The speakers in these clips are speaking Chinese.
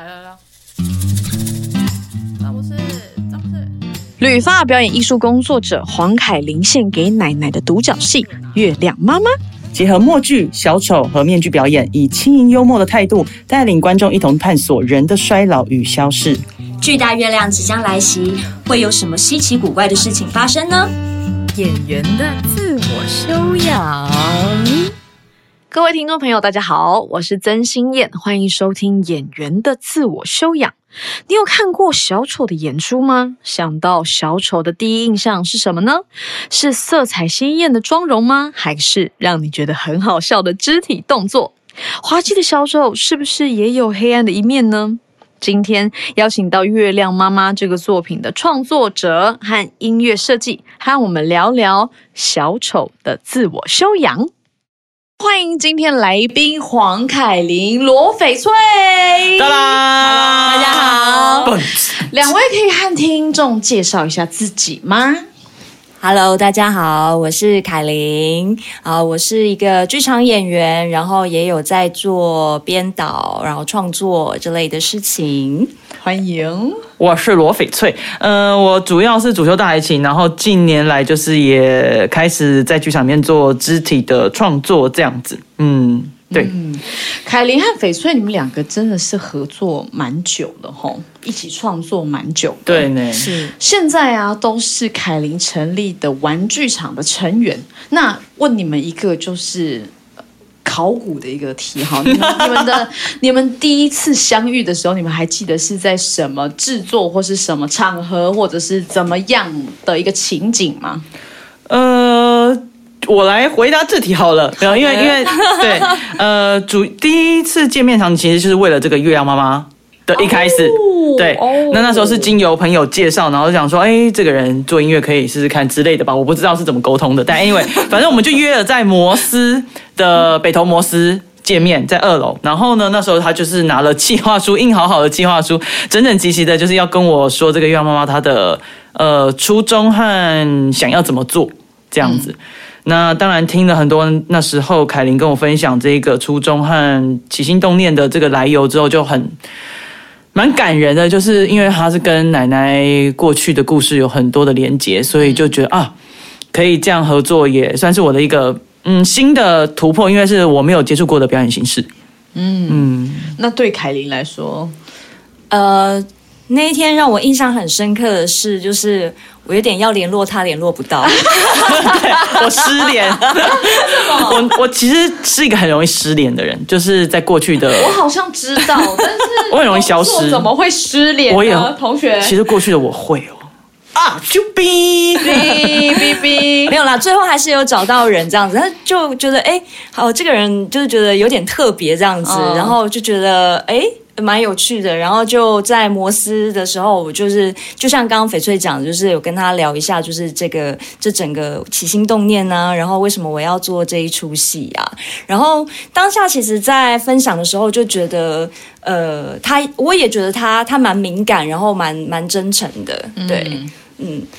来来来，张博士，张博士，旅发表演艺术工作者黄凯琳献给奶奶的独角戏《月亮妈妈》。结合默剧、小丑和面具表演，以轻盈幽默的态度带领观众一同探索人的衰老与消逝。巨大月亮即将来袭，会有什么稀奇古怪的事情发生呢？演员的自我修养。各位听众朋友，大家好，我是曾心燕，欢迎收听《演员的自我修养》。你有看过小丑的演出吗？想到小丑的第一印象是什么呢？是色彩鲜艳的妆容吗？还是让你觉得很好笑的肢体动作？滑稽的小丑是不是也有黑暗的一面呢？今天邀请到《月亮妈妈》这个作品的创作者和音乐设计，和我们聊聊小丑的自我修养。欢迎今天来宾黄凯琳、罗翡翠。哒啦，大家好蹦两位可以和听众介绍一下自己吗？Hello，大家好，我是凯琳啊，我是一个剧场演员，然后也有在做编导，然后创作之类的事情。欢迎。我是罗翡翠，嗯、我主要是主修大提琴，然后近年来就是也开始在剧场面做肢体的创作，这样子，嗯，对，嗯凯琳和翡翠，你们两个真的是合作蛮久了吼，一起创作蛮久的。对呢，是现在啊，都是凯琳成立的玩具厂的成员。那问你们一个就是呃考古的一个题哈，你们你们的你们第一次相遇的时候，你们还记得是在什么制作或是什么场合，或者是怎么样的一个情景吗？呃，我来回答这题好了，没有，因为因为 对，呃，主第一次见面场其实就是为了这个月亮妈妈的一开始。对哦，那那时候是经由朋友介绍，然后想说，哎，这个人做音乐可以试试看之类的吧，我不知道是怎么沟通的，但 anyway，反正我们就约了在摩斯的北投摩斯。见面在二楼，然后呢，那时候他就是拿了计划书，印好好的计划书，整整齐齐的，就是要跟我说这个月亮妈妈她的呃初衷和想要怎么做这样子。那当然听了很多那时候凯琳跟我分享这个初衷和起心动念的这个来由之后，就很蛮感人的，就是因为他是跟奶奶过去的故事有很多的连结，所以就觉得啊，可以这样合作，也算是我的一个嗯新的突破，因为是我没有接触过的表演形式。嗯那对凯琳来说，呃，那一天让我印象很深刻的是，就是我有点要联络他，联络不到。我失联，我我其实是一个很容易失联的人，就是在过去的 我好像知道，但是我很容易消失怎么会失联呢？我也同学，其实过去的我会哦啊，就哔哔哔哔没有啦，最后还是有找到人这样子，他就觉得哎，好，这个人就是觉得有点特别这样子，嗯然后就觉得哎。蛮有趣的，然后就在摩斯的时候，我就是就像刚刚翡翠讲的，就是有跟他聊一下，就是这个这整个起心动念呢、然后为什么我要做这一出戏啊？然后当下其实，在分享的时候就觉得，呃，他我也觉得他他蛮敏感，然后蛮蛮真诚的，对。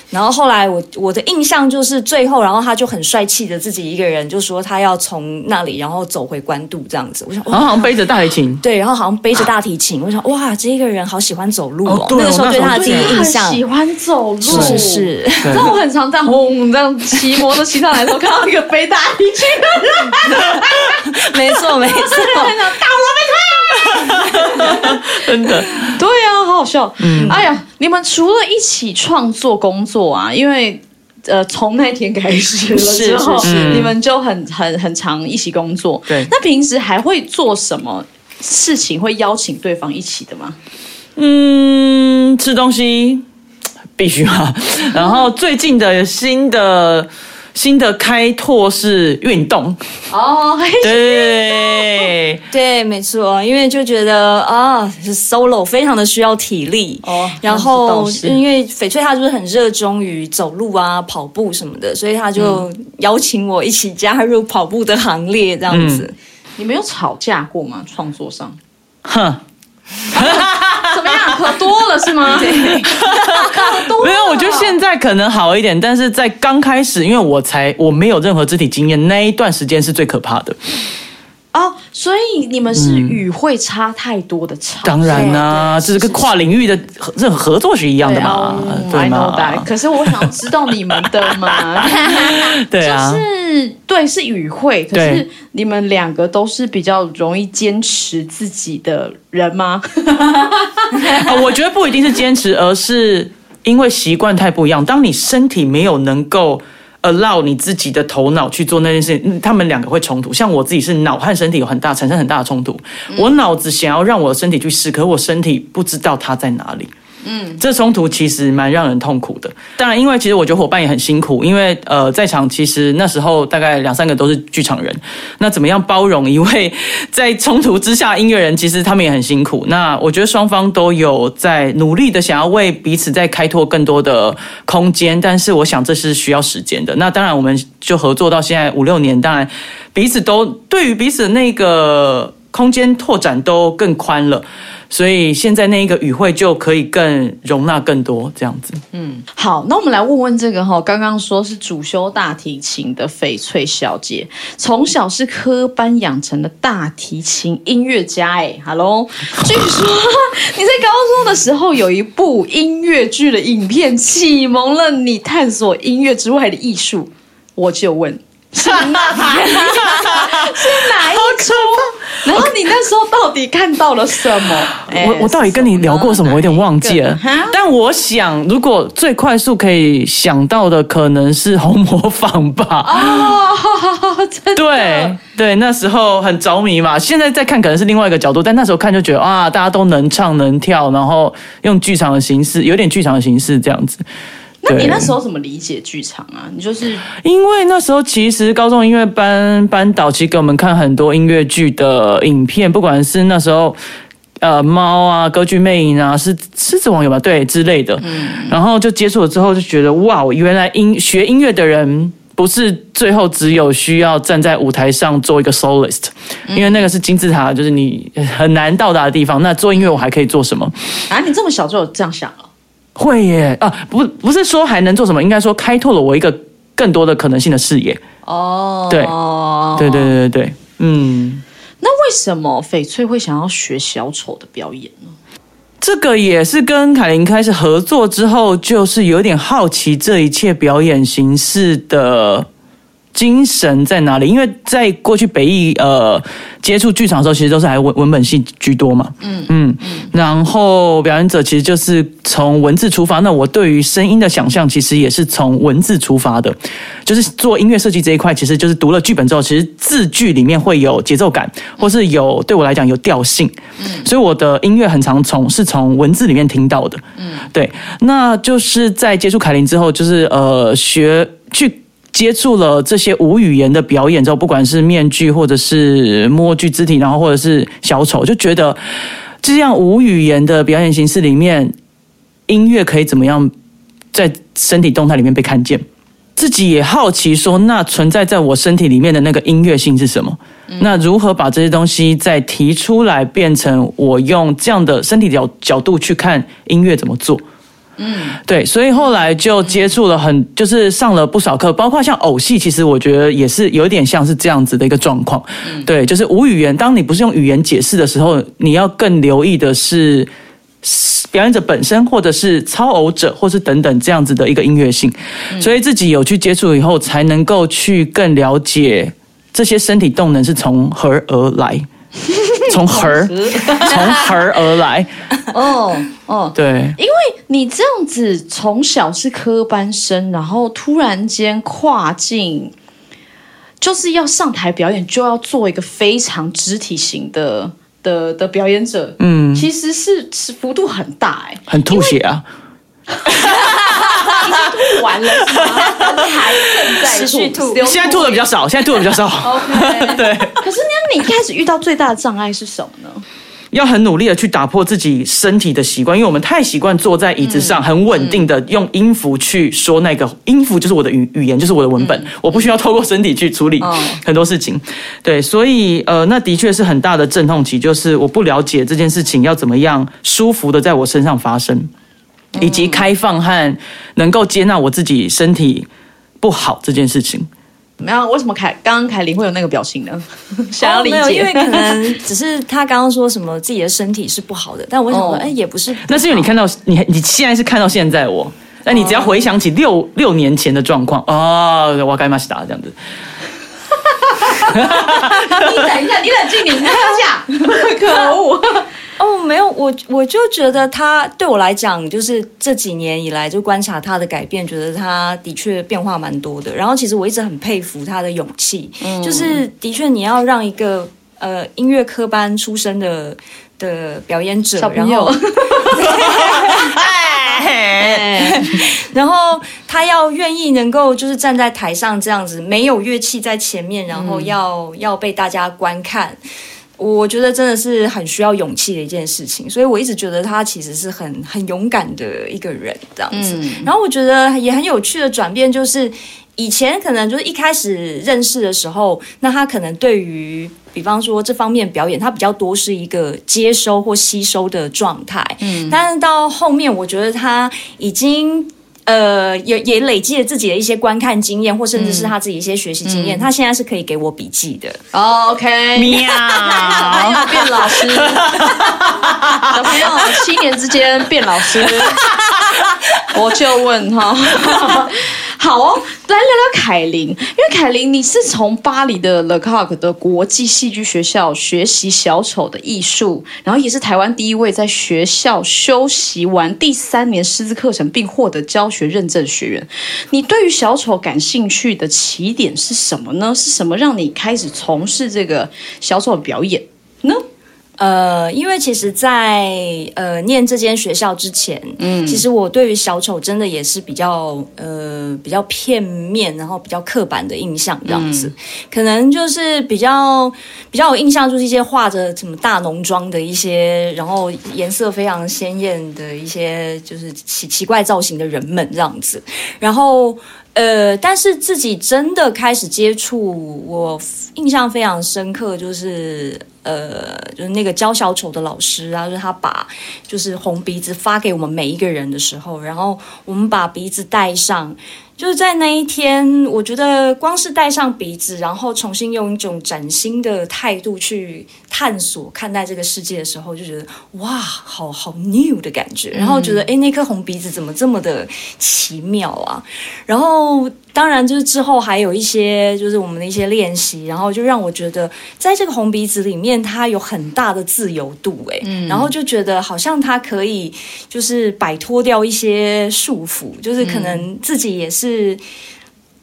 然后后来我我的印象就是最后，然后他就很帅气的自己一个人就说他要从那里然后走回关渡这样子。我想哇，然后好像背着大提琴，对，然后好像背着大提琴，我想哇，这个人好喜欢走路哦。哦对哦那个时候对他的第一印象喜欢走路，是是是，你知道我很常在轰这样骑摩托骑上来的时候，看到一个背大提琴 的人，没错没错。很想打 真的，我。对啊，好好笑。嗯，哎呀，你们除了一起创作工作啊，因为。呃，从那天开始了之后，是是是你们就很很很常一起工作。对那平时还会做什么事情会邀请对方一起的吗？嗯，吃东西必须啊。然后最近的新的新的开拓是运动，哦，嘿对，对，没错，因为就觉得啊是，solo 非常的需要体力。哦然后是。因为翡翠她就是很热衷于走路啊、跑步什么的，所以他就邀请我一起加入跑步的行列，这样子。你们有吵架过吗？创作上？哼。怎么样？可多了是吗？没有，我觉得现在可能好一点，但是在刚开始，因为我才我没有任何肢体经验，那一段时间是最可怕的。哦，所以你们是语会差太多的差，当然啦、这是跟跨领域的合任何合作是一样的嘛，对。吗？可是我想知道你们的嘛，对啊，是对是语会，可是你们两个都是比较容易坚持自己的人吗？啊，我觉得不一定是坚持，而是因为习惯太不一样。当你身体没有能够 allow 你自己的头脑去做那件事情，他们两个会冲突。像我自己是脑和身体有很大产生很大的冲突，我脑子想要让我的身体去试，可我身体不知道它在哪里。嗯，这冲突其实蛮让人痛苦的。当然，因为其实我觉得伙伴也很辛苦，因为呃，在场其实那时候大概两三个都是剧场人，那怎么样包容一位在冲突之下音乐人，其实他们也很辛苦。那我觉得双方都有在努力的想要为彼此在开拓更多的空间，但是我想这是需要时间的。那当然，我们就合作到现在五六年，当然彼此都对于彼此那个空间拓展都更宽了。所以现在那一个语汇就可以更容纳更多这样子。嗯好，那我们来问问这个哈，刚刚说是主修大提琴的翡翠小姐，从小是科班养成的大提琴音乐家哎，Hello，据说你在高中的时候有一部音乐剧的影片启蒙了你探索音乐之外的艺术，我就问。是哪是哪一出？然后你那时候到底看到了什么？哎我我到底跟你聊过什么？我有点忘记了。但我想，如果最快速可以想到的，可能是红模仿吧。哦，真的对对，那时候很着迷嘛。现在再看可能是另外一个角度，但那时候看就觉得啊，大家都能唱能跳，然后用剧场的形式，有点剧场的形式这样子。对那你那时候怎么理解剧场啊？你就是因为那时候其实高中音乐班班导其实给我们看很多音乐剧的影片，不管是那时候。呃，猫啊，歌剧魅影啊，是狮子王有吧？对之类的。然后就接触了之后，就觉得哇，原来音学音乐的人不是最后只有需要站在舞台上做一个 soloist，、因为那个是金字塔，就是你很难到达的地方。那做音乐我还可以做什么？啊，你这么小就有这样想了？会耶啊，不不是说还能做什么，应该说开拓了我一个更多的可能性的视野。哦，对对对对对对，嗯。那为什么翡翠会想要学小丑的表演呢？这个也是跟凯琳开始合作之后，就是有点好奇这一切表演形式的精神在哪里。因为在过去北艺呃接触剧场的时候，其实都是还文文本系居多嘛，嗯嗯，然后表演者其实就是从文字出发。那我对于声音的想象，其实也是从文字出发的。就是做音乐设计这一块，其实就是读了剧本之后，其实字句里面会有节奏感，或是有对我来讲有调性。嗯所以我的音乐很常从是从文字里面听到的。嗯，对，那就是在接触凯琳之后，就是呃学去。接触了这些无语言的表演之后，不管是面具或者是默剧肢体，然后或者是小丑，就觉得这样无语言的表演形式里面，音乐可以怎么样在身体动态里面被看见？自己也好奇说，那存在在我身体里面的那个音乐性是什么？那如何把这些东西再提出来，变成我用这样的身体角角度去看音乐怎么做？嗯，对，所以后来就接触了很，就是上了不少课，包括像偶戏，其实我觉得也是有点像是这样子的一个状况。对，就是无语言，当你不是用语言解释的时候，你要更留意的是表演者本身，或者是操偶者，或是等等这样子的一个音乐性。所以自己有去接触以后，才能够去更了解这些身体动能是从何而来，从何 从何而来。哦哦，对，因为你这样子从小是科班生，然后突然间跨境，就是要上台表演，就要做一个非常肢体型的的的表演者，嗯，其实是是幅度很大哎、很吐血啊。吐完了是吗？还正在持续吐 现在吐的比较少，现在吐的比较少。OK，对，可是那你一开始遇到最大的障碍是什么呢？要很努力的去打破自己身体的习惯，因为我们太习惯坐在椅子上，很稳定的用音符去说那个音符就是我的语语言，就是我的文本，我不需要透过身体去处理哦很多事情。对，所以呃，那的确是很大的阵痛期，就是我不了解这件事情要怎么样舒服的在我身上发生，以及开放和能够接纳我自己身体不好这件事情。怎么样？为什么凯刚刚凯琳会有那个表情呢？想要理哦没有，因为。可能只是他刚刚说什么自己的身体是不好的，但我想说，哦哎、也不是不，那是因为你看到你你现在是看到现在我，那你只要回想起六六年前的状况哦，我该骂西达这样子。你等一下，你冷静，你听下。可恶！哦，没有，我我就觉得他对我来讲，就是这几年以来就观察他的改变，觉得他的确变化蛮多的。然后其实我一直很佩服他的勇气，就是的确你要让一个呃音乐科班出身的的表演者，然后 哎然后他要愿意能够就是站在台上这样子，没有乐器在前面，然后要、要被大家观看。我觉得真的是很需要勇气的一件事情，所以我一直觉得他其实是很很勇敢的一个人这样子。然后我觉得也很有趣的转变就是，以前可能就是一开始认识的时候，那他可能对于比方说这方面表演，他比较多是一个接收或吸收的状态。嗯，但是到后面，我觉得他已经。呃，也也累积了自己的一些观看经验，或甚至是他自己一些学习经验。他现在是可以给我笔记的，OK，喵，变老师，小朋友七年之间变老师，我就问哈，好哦，来聊聊凯琳，因为凯琳你是从巴黎的 Le Coq 的国际戏剧学校学习小丑的艺术，然后也是台湾第一位在学校修习完第三年师资课程并获得教学认证学员。你对于小丑感兴趣的起点是什么呢？是什么让你开始从事这个小丑表演呢？呃，因为其实在，呃念这间学校之前，嗯，其实我对于小丑真的也是比较呃比较片面，然后比较刻板的印象这样子，可能就是比较比较有印象，就是一些画着什么大浓妆的一些，然后颜色非常鲜艳的一些，就是奇奇怪造型的人们这样子，然后。呃，但是自己真的开始接触，我印象非常深刻，就是呃，就是那个教小丑的老师啊，就是他把就是红鼻子发给我们每一个人的时候，然后我们把鼻子戴上。就是在那一天，我觉得光是戴上鼻子，然后重新用一种崭新的态度去探索、看待这个世界的时候，就觉得哇，好好 new 的感觉。然后觉得，哎，那颗红鼻子怎么这么的奇妙啊？然后当然就是之后还有一些就是我们的一些练习，然后就让我觉得在这个红鼻子里面，它有很大的自由度，哎、然后就觉得好像它可以就是摆脱掉一些束缚，就是可能自己也是。是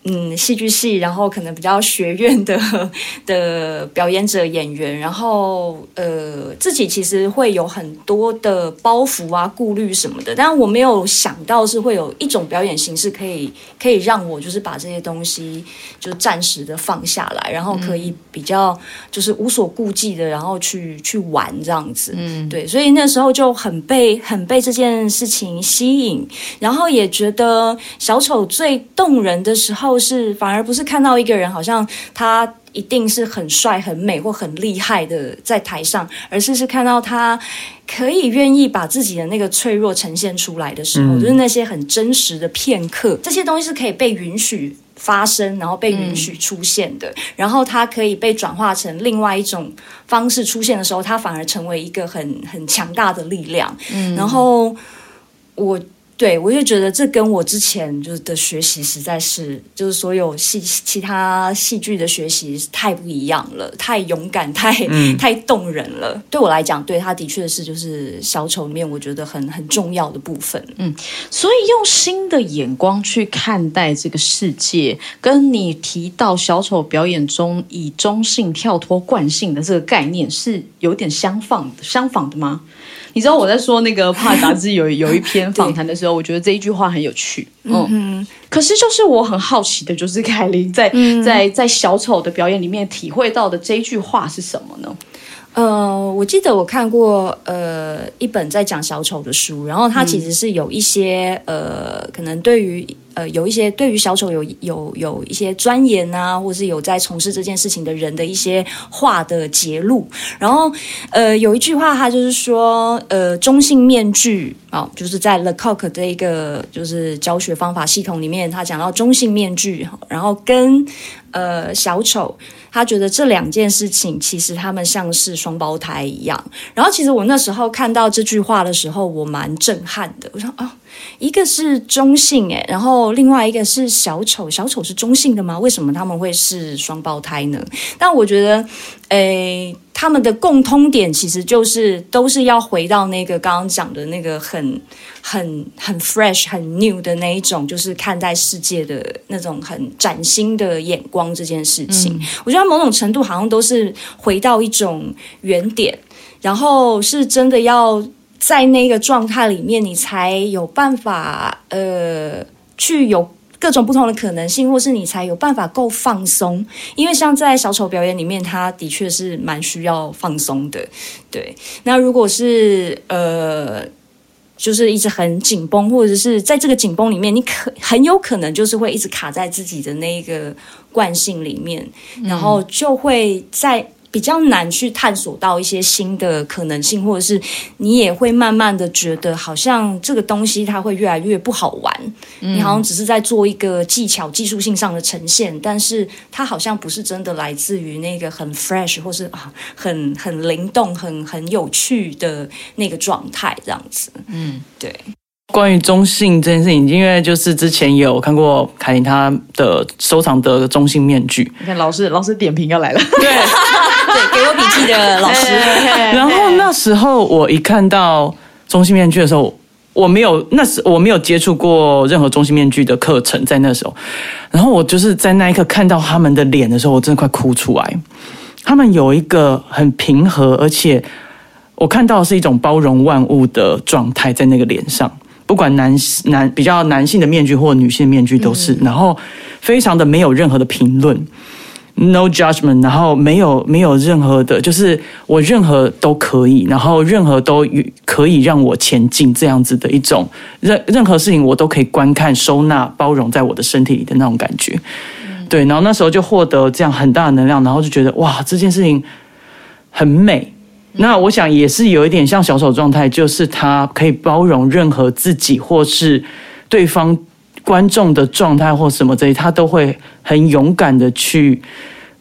嗯，戏剧系，然后可能比较学院的 的表演者、演员，然后呃，自己其实会有很多的包袱啊、顾虑什么的，但我没有想到是会有一种表演形式可以可以让我就是把这些东西就暂时的放下来，然后可以比较就是无所顾忌的，然后去去玩这样子。嗯，对，所以那时候就很被很被这件事情吸引，然后也觉得小丑最动人的时候是，反而不是看到一个人好像他一定是很帅、很美或很厉害的在台上，而是是看到他可以愿意把自己的那个脆弱呈现出来的时候，就是那些很真实的片刻，这些东西是可以被允许。发生，然后被允许出现的，然后它可以被转化成另外一种方式出现的时候，它反而成为一个很很强大的力量。嗯然后我对我就觉得这跟我之前就是的学习实在是，就是所有戏其他戏剧的学习太不一样了，太勇敢，太、太动人了。对我来讲，对他的确是就是小丑里面我觉得很很重要的部分。嗯所以用新的眼光去看待这个世界，跟你提到小丑表演中以中性跳脱惯性的这个概念是有点相仿相仿的吗？你知道我在说那个《帕杂志》有 有一篇访谈的时候，我觉得这一句话很有趣。嗯，可是就是我很好奇的，就是凯琳在、在在小丑的表演里面体会到的这一句话是什么呢？呃，我记得我看过呃一本在讲小丑的书，然后它其实是有一些、呃，可能对于呃有一些对于小丑有有有一些钻研啊，或是有在从事这件事情的人的一些话的揭露。然后呃有一句话，他就是说呃中性面具啊、就是在 Le Coq 的一个就是教学方法系统里面，他讲到中性面具，然后跟呃小丑。他觉得这两件事情其实他们像是双胞胎一样。然后其实我那时候看到这句话的时候，我蛮震撼的。我说啊、一个是中性诶，然后另外一个是小丑，小丑是中性的吗？为什么他们会是双胞胎呢？但我觉得，诶，他们的共通点其实就是都是要回到那个刚刚讲的那个很很很 fresh、很 new 的那一种，就是看待世界的那种很崭新的眼光这件事情。我觉得某种程度好像都是回到一种原点，然后是真的要在那个状态里面，你才有办法呃去有。各种不同的可能性，或是你才有办法够放松，因为像在小丑表演里面，他的确是蛮需要放松的。对，那如果是呃，就是一直很紧绷，或者是在这个紧绷里面，你可很有可能就是会一直卡在自己的那个惯性里面，然后就会在。比较难去探索到一些新的可能性，或者是你也会慢慢的觉得，好像这个东西它会越来越不好玩。你好像只是在做一个技巧、技术性上的呈现，但是它好像不是真的来自于那个很 fresh 或是啊很很灵动、很很有趣的那个状态，这样子。嗯，对。关于中性这件事情，因为就是之前也有看过凯琳她的收藏的中性面具，你看老师老师点评要来了，对，对，给我笔记的老师，然后那时候我一看到中性面具的时候，我没有那时我没有接触过任何中性面具的课程，在那时候，然后我就是在那一刻看到他们的脸的时候，我真的快哭出来。他们有一个很平和，而且我看到的是一种包容万物的状态在那个脸上。不管男男比较男性的面具或女性的面具都是，然后非常的没有任何的评论，no judgment，然后没有没有任何的，就是我任何都可以，然后任何都可以让我前进这样子的一种任任何事情我都可以观看、收纳、包容在我的身体里的那种感觉。对，然后那时候就获得这样很大的能量，然后就觉得哇，这件事情很美。那我想也是有一点像小丑状态，就是他可以包容任何自己或是对方观众的状态或什么这些，他都会很勇敢的去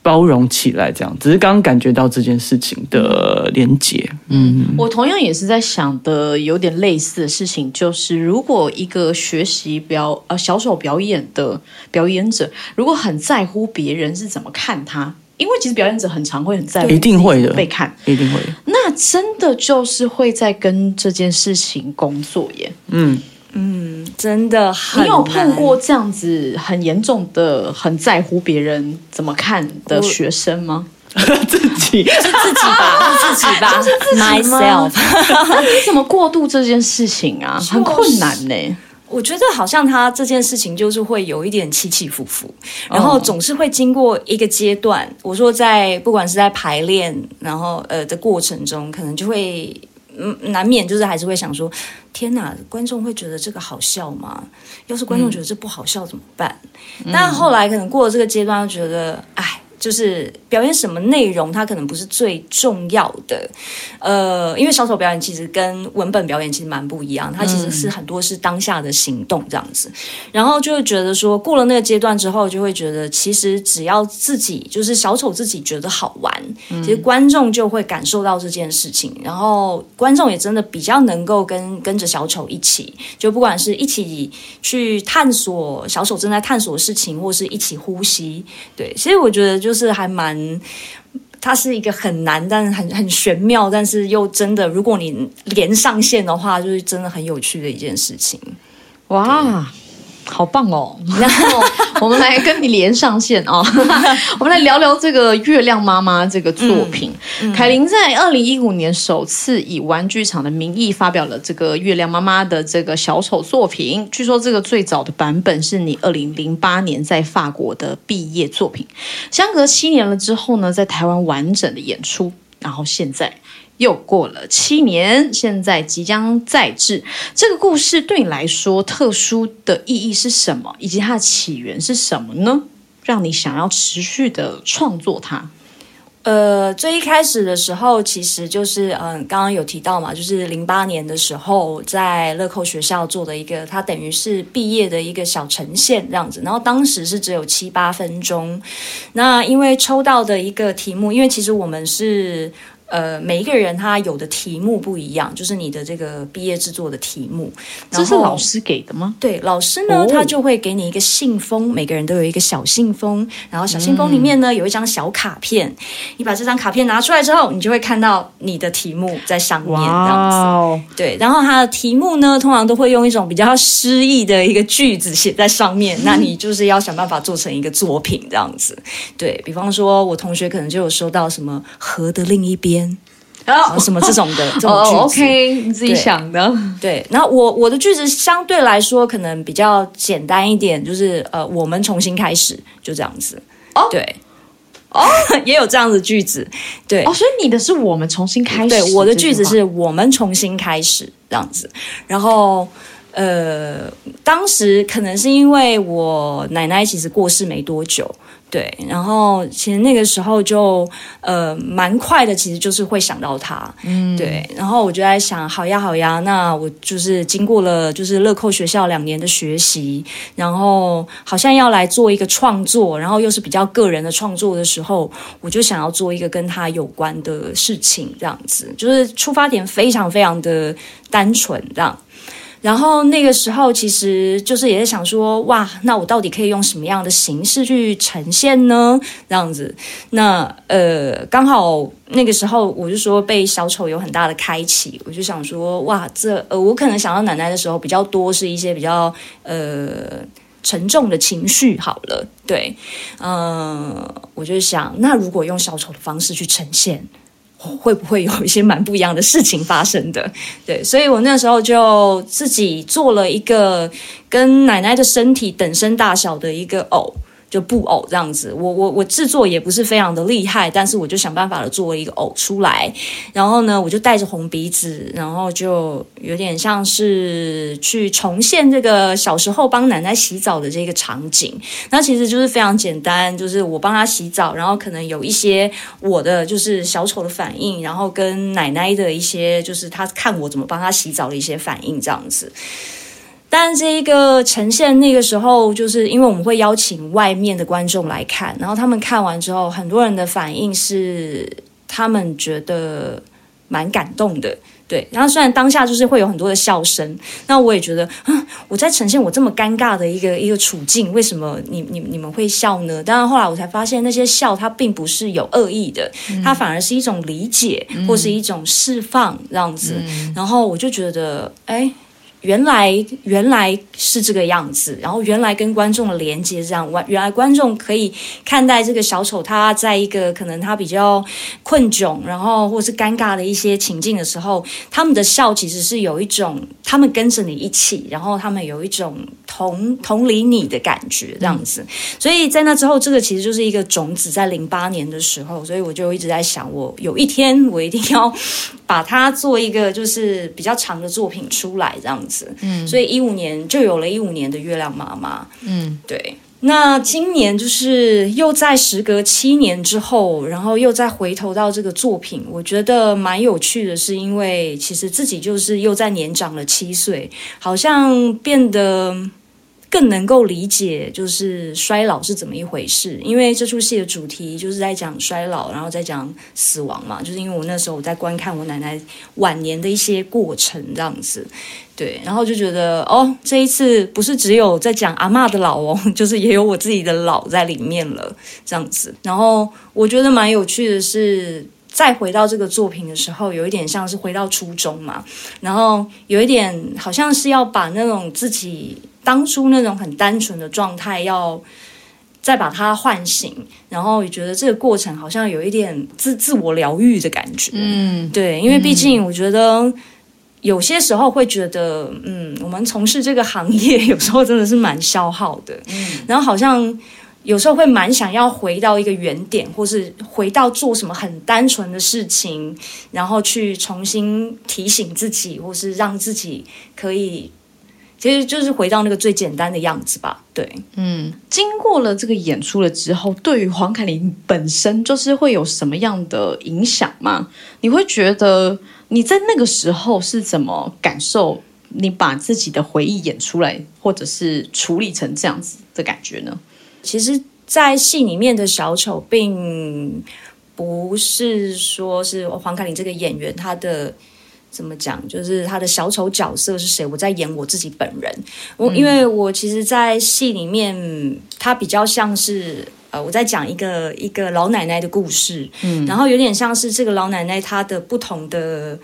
包容起来。这样，只是刚刚感觉到这件事情的连结。嗯，我同样也是在想的有点类似的事情，就是如果一个学习表呃小丑表演的表演者，如果很在乎别人是怎么看他。因为其实表演者很常会很在乎，一定会的被看，一定会。那真的就是会在跟这件事情工作耶。嗯嗯，真的很。你有碰过这样子很严重的、很在乎别人怎么看的学生吗？自己 是自己吧，是自己吧，是自己 myself。那你怎么过渡这件事情啊？很困难呢。我觉得好像他这件事情就是会有一点起起伏伏，然后总是会经过一个阶段。我说在不管是在排练，然后呃的过程中，可能就会嗯难免就是还是会想说：天哪，观众会觉得这个好笑吗？要是观众觉得这不好笑怎么办？但后来可能过了这个阶段，又觉得哎。就是表演什么内容，它可能不是最重要的，呃，因为小丑表演其实跟文本表演其实蛮不一样，它其实是很多是当下的行动这样子，然后就会觉得说，过了那个阶段之后，就会觉得其实只要自己就是小丑自己觉得好玩，其实观众就会感受到这件事情，然后观众也真的比较能够跟跟着小丑一起，就不管是一起去探索小丑正在探索的事情，或是一起呼吸，对，其实我觉得。就是还蛮，它是一个很难，但是很很玄妙，但是又真的，如果你连上线的话，就是真的很有趣的一件事情。哇！好棒哦！然后我们 来跟你连上线哦，我们来聊聊这个《月亮妈妈》这个作品。凯琳在二零一五年首次以玩具厂的名义发表了这个《月亮妈妈》的这个小丑作品。据说这个最早的版本是你二零零八年在法国的毕业作品。相隔七年了之后呢，在台湾完整的演出，然后现在又过了七年，现在即将再制。这个故事对你来说特殊的意义是什么？以及它的起源是什么呢？让你想要持续的创作它？呃，最一开始的时候，其实就是嗯，刚刚有提到嘛，就是零八年的时候，在乐扣学校做的一个，它等于是毕业的一个小呈现这样子。然后当时是只有七八分钟，那因为抽到的一个题目，因为其实我们是。呃，每一个人他有的题目不一样，就是你的这个毕业制作的题目，这是老师给的吗？对，老师呢，他就会给你一个信封，每个人都有一个小信封，然后小信封里面呢有一张小卡片，你把这张卡片拿出来之后，你就会看到你的题目在上面，这样子。对，然后他的题目呢，通常都会用一种比较诗意的一个句子写在上面，那你就是要想办法做成一个作品这样子。对比方说，我同学可能就有收到什么河的另一边。然后什么这种的这种句子，OK，你自己想的。对，然后我我的句子相对来说可能比较简单一点，就是呃，我们重新开始，就这样子。哦，对，哦，也有这样的句子，对。哦，所以你的是我们重新开始。对，我的句子是我们重新开始这样子。然后呃，当时可能是因为我奶奶其实过世没多久。对，然后其实那个时候就呃蛮快的，其实就是会想到他，嗯，对，然后我就在想，好呀好呀，那我就是经过了就是乐扣学校两年的学习，然后好像要来做一个创作，然后又是比较个人的创作的时候，我就想要做一个跟他有关的事情，这样子，就是出发点非常非常的单纯，这样。然后那个时候，其实就是也在想说，哇，那我到底可以用什么样的形式去呈现呢？这样子，那呃，刚好那个时候，我就说被小丑有很大的开启，我就想说，哇，这呃，我可能想到奶奶的时候比较多是一些比较呃沉重的情绪。好了，对，嗯，我就想，那如果用小丑的方式去呈现。会不会有一些蛮不一样的事情发生的？对，所以我那时候就自己做了一个跟奶奶的身体等身大小的一个偶。就布偶这样子，我我我制作也不是非常的厉害，但是我就想办法的做了一个偶出来，然后呢，我就带着红鼻子，然后就有点像是去重现这个小时候帮奶奶洗澡的这个场景。那其实就是非常简单，就是我帮她洗澡，然后可能有一些我的就是小丑的反应，然后跟奶奶的一些就是她看我怎么帮她洗澡的一些反应这样子。但这一个呈现那个时候，就是因为我们会邀请外面的观众来看，然后他们看完之后，很多人的反应是他们觉得蛮感动的，对。然后虽然当下就是会有很多的笑声，那我也觉得，啊，我在呈现我这么尴尬的一个一个处境，为什么你你你们会笑呢？当然后来我才发现，那些笑它并不是有恶意的，它反而是一种理解或是一种释放这样子。然后我就觉得，哎。原来原来是这个样子，然后原来跟观众的连接这样，原来观众可以看待这个小丑，他在一个可能他比较困窘，然后或是尴尬的一些情境的时候，他们的笑其实是有一种他们跟着你一起，然后他们有一种同同理你的感觉这样子。所以在那之后，这个其实就是一个种子，在零八年的时候，所以我就一直在想，我有一天我一定要把它做一个就是比较长的作品出来这样子。嗯，所以一五年就有了一五年的月亮妈妈。嗯，对。那今年就是又在时隔七年之后，然后又再回头到这个作品，我觉得蛮有趣的，是因为其实自己就是又在年长了七岁，好像变得。更能够理解就是衰老是怎么一回事，因为这出戏的主题就是在讲衰老，然后再讲死亡嘛。就是因为我那时候我在观看我奶奶晚年的一些过程这样子，对，然后就觉得哦，这一次不是只有在讲阿妈的老哦，就是也有我自己的老在里面了这样子。然后我觉得蛮有趣的是，再回到这个作品的时候，有一点像是回到初中嘛，然后有一点好像是要把那种自己。当初那种很单纯的状态，要再把它唤醒，然后也觉得这个过程好像有一点自自我疗愈的感觉。嗯，对，因为毕竟我觉得有些时候会觉得，嗯，我们从事这个行业有时候真的是蛮消耗的。嗯，然后好像有时候会蛮想要回到一个原点，或是回到做什么很单纯的事情，然后去重新提醒自己，或是让自己可以，其实就是回到那个最简单的样子吧。对，嗯经过了这个演出了之后，对于黄凯琳本身就是会有什么样的影响吗？你会觉得你在那个时候是怎么感受？你把自己的回忆演出来，或者是处理成这样子的感觉呢？其实，在戏里面的小丑，并不是说是黄凯琳这个演员他的。怎么讲？就是他的小丑角色是谁？我在演我自己本人。我因为我其实，在戏里面，他比较像是呃，我在讲一个一个老奶奶的故事，嗯，然后有点像是这个老奶奶她的不同的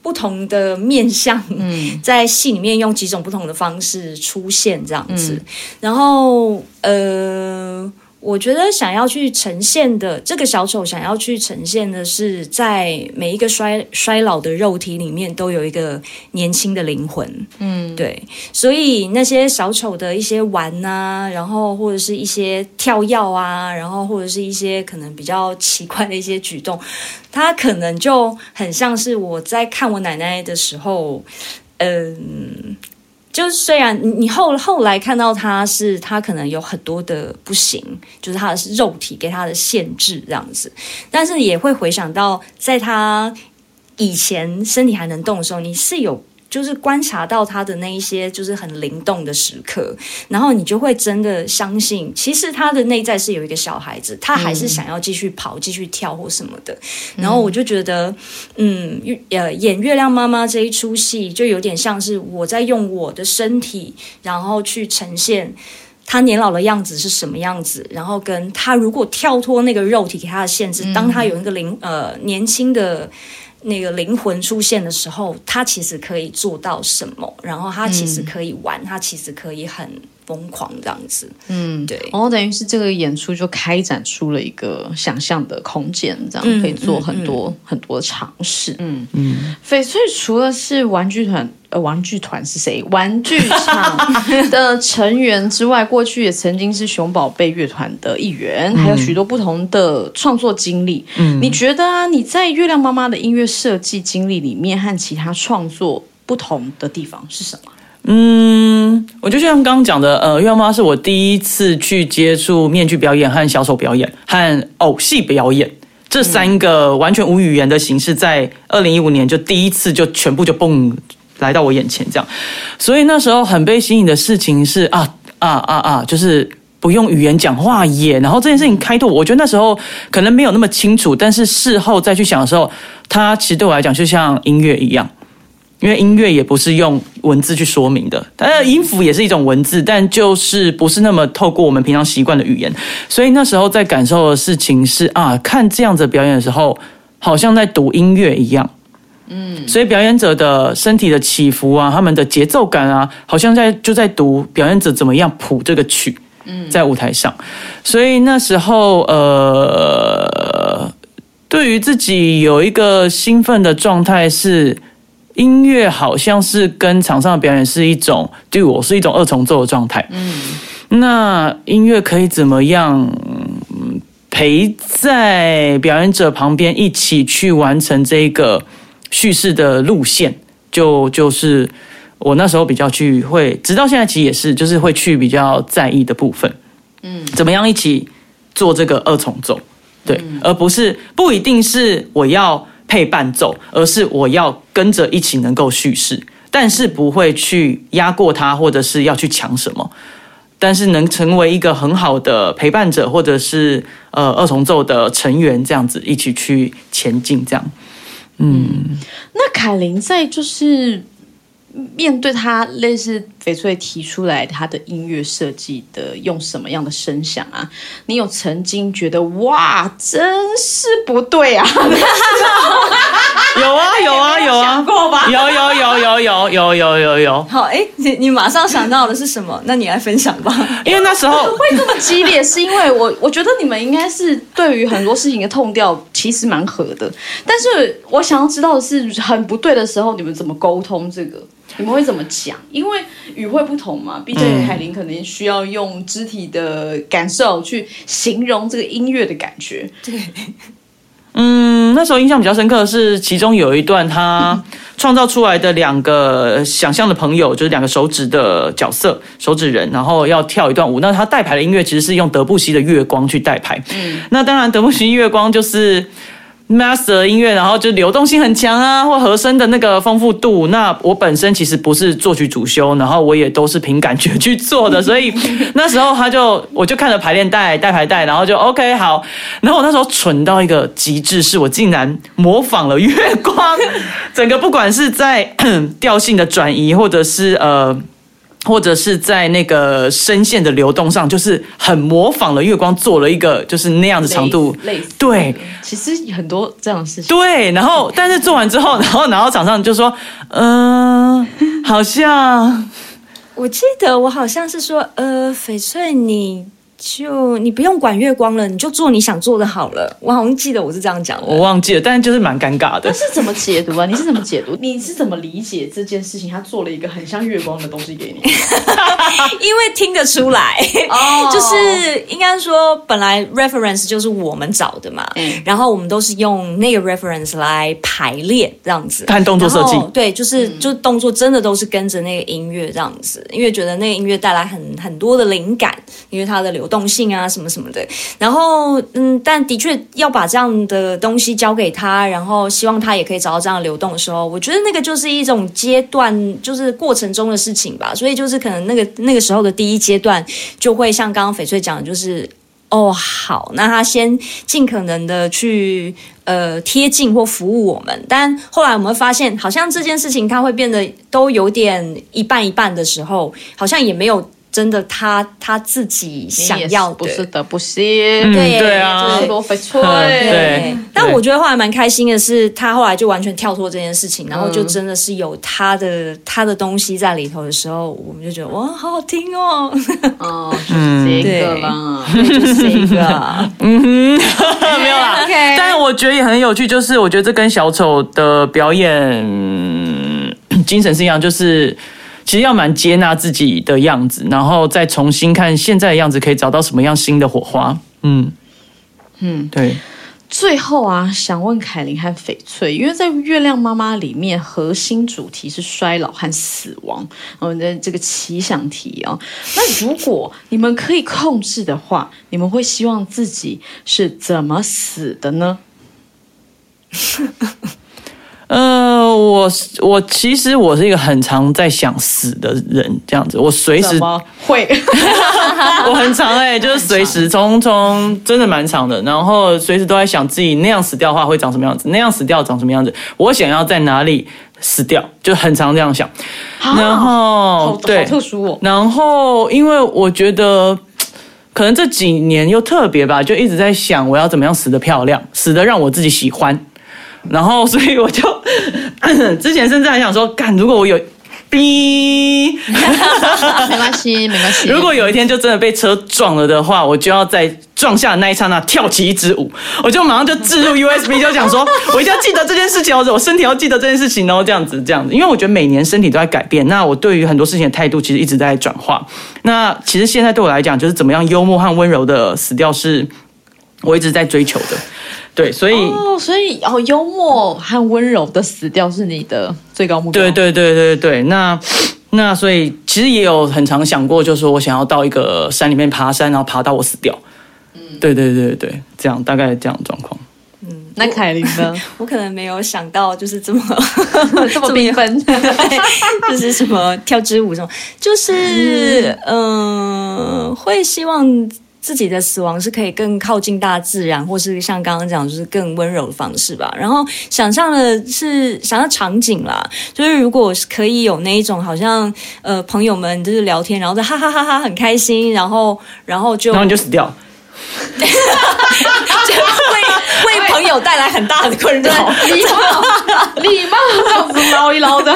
不同的面相，嗯，在戏里面用几种不同的方式出现这样子，然后呃。我觉得想要去呈现的这个小丑，想要去呈现的是，在每一个衰衰老的肉体里面，都有一个年轻的灵魂。嗯，对。所以那些小丑的一些玩啊，然后或者是一些跳跃啊，然后或者是一些可能比较奇怪的一些举动，他可能就很像是我在看我奶奶的时候，嗯。就是虽然你你后后来看到他是他可能有很多的不行，就是他的肉体给他的限制这样子，但是也会回想到在他以前身体还能动的时候，你是有。就是观察到他的那一些就是很灵动的时刻，然后你就会真的相信，其实他的内在是有一个小孩子，他还是想要继续跑、继续跳或什么的。然后我就觉得，嗯，呃，演月亮妈妈这一出戏，就有点像是我在用我的身体，然后去呈现他年老的样子是什么样子，然后跟他如果跳脱那个肉体给他的限制，当他有一个灵呃年轻的。那个灵魂出现的时候，他其实可以做到什么？然后他其实可以玩，他其实可以很疯狂这样子。嗯，对。然后等于是这个演出就开展出了一个想象的空间，这样可以做很多很多尝试。嗯嗯。翡翠除了是玩具团。呃，玩具团是谁？玩具厂 的成员之外，过去也曾经是熊宝贝乐团的一员，还有许多不同的创作经历。嗯，你觉得啊，你在月亮妈妈的音乐设计经历里面，和其他创作不同的地方是什么？嗯，我就像刚刚讲的，呃，月亮妈是我第一次去接触面具表演和小丑表演和偶戏表演这三个完全无语言的形式，在二零一五年就第一次就全部就蹦。来到我眼前，这样，所以那时候很被吸引的事情是啊啊啊啊，就是不用语言讲话耶。然后这件事情开拓，我觉得那时候可能没有那么清楚，但是事后再去想的时候，它其实对我来讲就像音乐一样，因为音乐也不是用文字去说明的，呃，音符也是一种文字，但就是不是那么透过我们平常习惯的语言。所以那时候在感受的事情是啊，看这样子表演的时候，好像在读音乐一样。嗯，所以表演者的身体的起伏啊，他们的节奏感啊，好像在就在读表演者怎么样谱这个曲。嗯，在舞台上，所以那时候呃，对于自己有一个兴奋的状态是，音乐好像是跟场上的表演是一种对我是一种二重奏的状态。嗯，那音乐可以怎么样陪在表演者旁边一起去完成这个？叙事的路线，就就是我那时候比较去会，直到现在其实也是，就是会去比较在意的部分。嗯，怎么样一起做这个二重奏？对，而不是不一定是我要配伴奏，而是我要跟着一起能够叙事，但是不会去压过他，或者是要去抢什么，但是能成为一个很好的陪伴者，或者是呃二重奏的成员，这样子一起去前进，这样。嗯，那凯琳在就是面对他类似翡翠提出来他的音乐设计的用什么样的声响啊？你有曾经觉得哇，真是不对啊？有啊有啊有啊，过吧？有有有有有有有有有。好，哎，你你马上想到的是什么？那你来分享吧。因为那时候 会这么激烈，是因为我我觉得你们应该是对于很多事情的痛调其实蛮合的，但是我想要知道的是，很不对的时候，你们怎么沟通这个？你们会怎么讲？因为语汇不同嘛，毕竟海琳可能需要用肢体的感受去形容这个音乐的感觉。对嗯，那时候印象比较深刻的是，其中有一段他创造出来的两个想象的朋友，就是两个手指的角色，手指人，然后要跳一段舞。那他带牌的音乐其实是用德布西的《月光》去带牌。嗯，那当然，德布西《月光》就是。Master 音乐，然后就流动性很强啊，或和声的那个丰富度。那我本身其实不是作曲主修，然后我也都是凭感觉去做的，所以那时候他就我就看着排练带、带排带，然后就 OK 好。然后我那时候蠢到一个极致，是我竟然模仿了月光，整个不管是在 调性的转移，或者是呃。或者是在那个声线的流动上，就是很模仿了月光，做了一个就是那样的长度，类似对其实很多这样的事情。对，然后 但是做完之后，然后然后场上就说，嗯、好像 我记得我好像是说，呃，翡翠你。就你不用管月光了，你就做你想做的好了。我好像记得我是这样讲的。我忘记了，但是就是蛮尴尬的但。是怎么解读啊？你是怎么解读？你是怎么理解这件事情？他做了一个很像月光的东西给你，因为听得出来，哦就是应该说，本来 reference 就是我们找的嘛，嗯然后我们都是用那个 reference 来排列这样子，看动作设计对，就是、就动作真的都是跟着那个音乐这样子，因为觉得那个音乐带来很很多的灵感，因为它的流动性啊什么什么的，然后嗯，但的确要把这样的东西交给他，然后希望他也可以找到这样的流动的时候，我觉得那个就是一种阶段，就是过程中的事情吧。所以就是可能那个那个时候的第一阶段，就会像刚刚翡翠讲的，就是哦好，那他先尽可能的去呃贴近或服务我们，但后来我们会发现，好像这件事情它会变得都有点一半一半的时候，好像也没有真的他他自己想要的，不是德布西，嗯，对对啊是，罗翡翠，对但我觉得后来蛮开心的是，他后来就完全跳脱这件事情，然后就真的是有他的、他的东西在里头的时候，我们就觉得哇，好好听哦，哦，就是这个啦。就是这个啊。没有啦。但我觉得也很有趣，就是我觉得这跟小丑的表演、嗯精神是一样，就是。其实要蛮接纳自己的样子，然后再重新看现在的样子，可以找到什么样新的火花。嗯嗯，对。最后啊，想问凯琳和翡翠，因为在《月亮妈妈》里面，核心主题是衰老和死亡，我们的这个奇想题哦。那如果你们可以控制的话，你们会希望自己是怎么死的呢？呃，我我其实我是一个很常在想死的人，这样子，我随时会？我很常哎、就是随时从从真的蛮长的，然后随时都在想自己那样死掉的话会长什么样子，那样死掉长什么样子，我想要在哪里死掉，就很常这样想。然后好对，特殊哦。然后因为我觉得。可能这几年又特别吧，就一直在想我要怎么样死得漂亮，死得让我自己喜欢。然后，所以我就 之前甚至还想说，干，如果我有逼，没关系，没关系。如果有一天就真的被车撞了的话，我就要在撞下的那一刹那跳起一支舞，我就马上就置入 USB，就讲说，我一定要记得这件事情哦，我身体要记得这件事情然后，这样子这样子，因为我觉得每年身体都在改变，那我对于很多事情的态度其实一直在转化。那其实现在对我来讲，就是怎么样幽默和温柔的死掉，是我一直在追求的。对，所以。哦，所以哦，幽默和温柔的死掉是你的最高目标。对对对对对，那那所以其实也有很常想过，就是说我想要到一个山里面爬山，然后爬到我死掉。嗯，对对对对对，这样大概这样的状况。那凯琳呢？我可能没有想到就是这么 这么缤纷。就是什么跳支舞什么，就是嗯、呃会希望自己的死亡是可以更靠近大自然，或是像刚刚讲，就是更温柔的方式吧。然后想象的是想象场景啦，就是如果可以有那一种好像呃朋友们就是聊天，然后在哈哈哈哈很开心，然后然后就然后你就死掉。就为为朋友带来很大的困扰。礼貌，礼貌，这样子捞一捞的。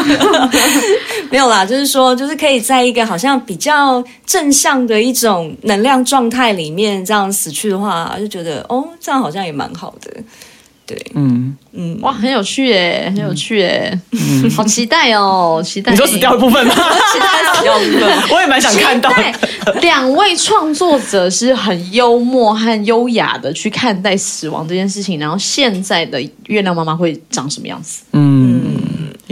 没有啦，就是说，就是可以在一个好像比较正向的一种能量状态里面这样死去的话，就觉得哦，这样好像也蛮好的。对，嗯，嗯，哇，很有趣耶，很有趣耶，好期待哦，期待。你说死掉一部分吗？期待死掉的部分。我也蛮想看到两位创作者是很幽默和优雅的去看待死亡这件事情，然后现在的月亮妈妈会长什么样子？嗯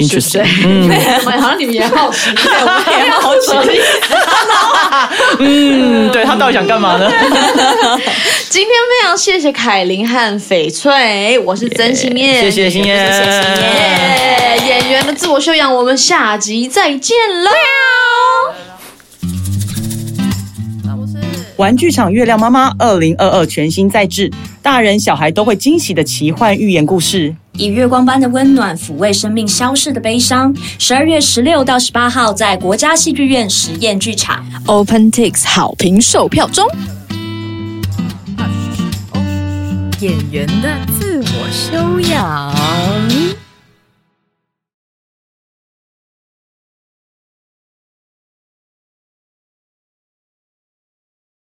是不是？，interesting。好像你们也好奇，对，我们也好奇。嗯，对他到底想干嘛呢？今天非常谢谢凯琳和翡翠，我是曾心燕，谢谢心燕，谢谢心燕耶演员的自我修养，我们下集再见了。玩具厂月亮妈妈二零二二全新再制，大人小孩都会惊喜的奇幻寓言故事。以月光般的温暖抚慰生命消逝的悲伤。十二月十六到十八号在国家戏剧院实验剧场。OpenTix 好评售票中。演员的自我修养。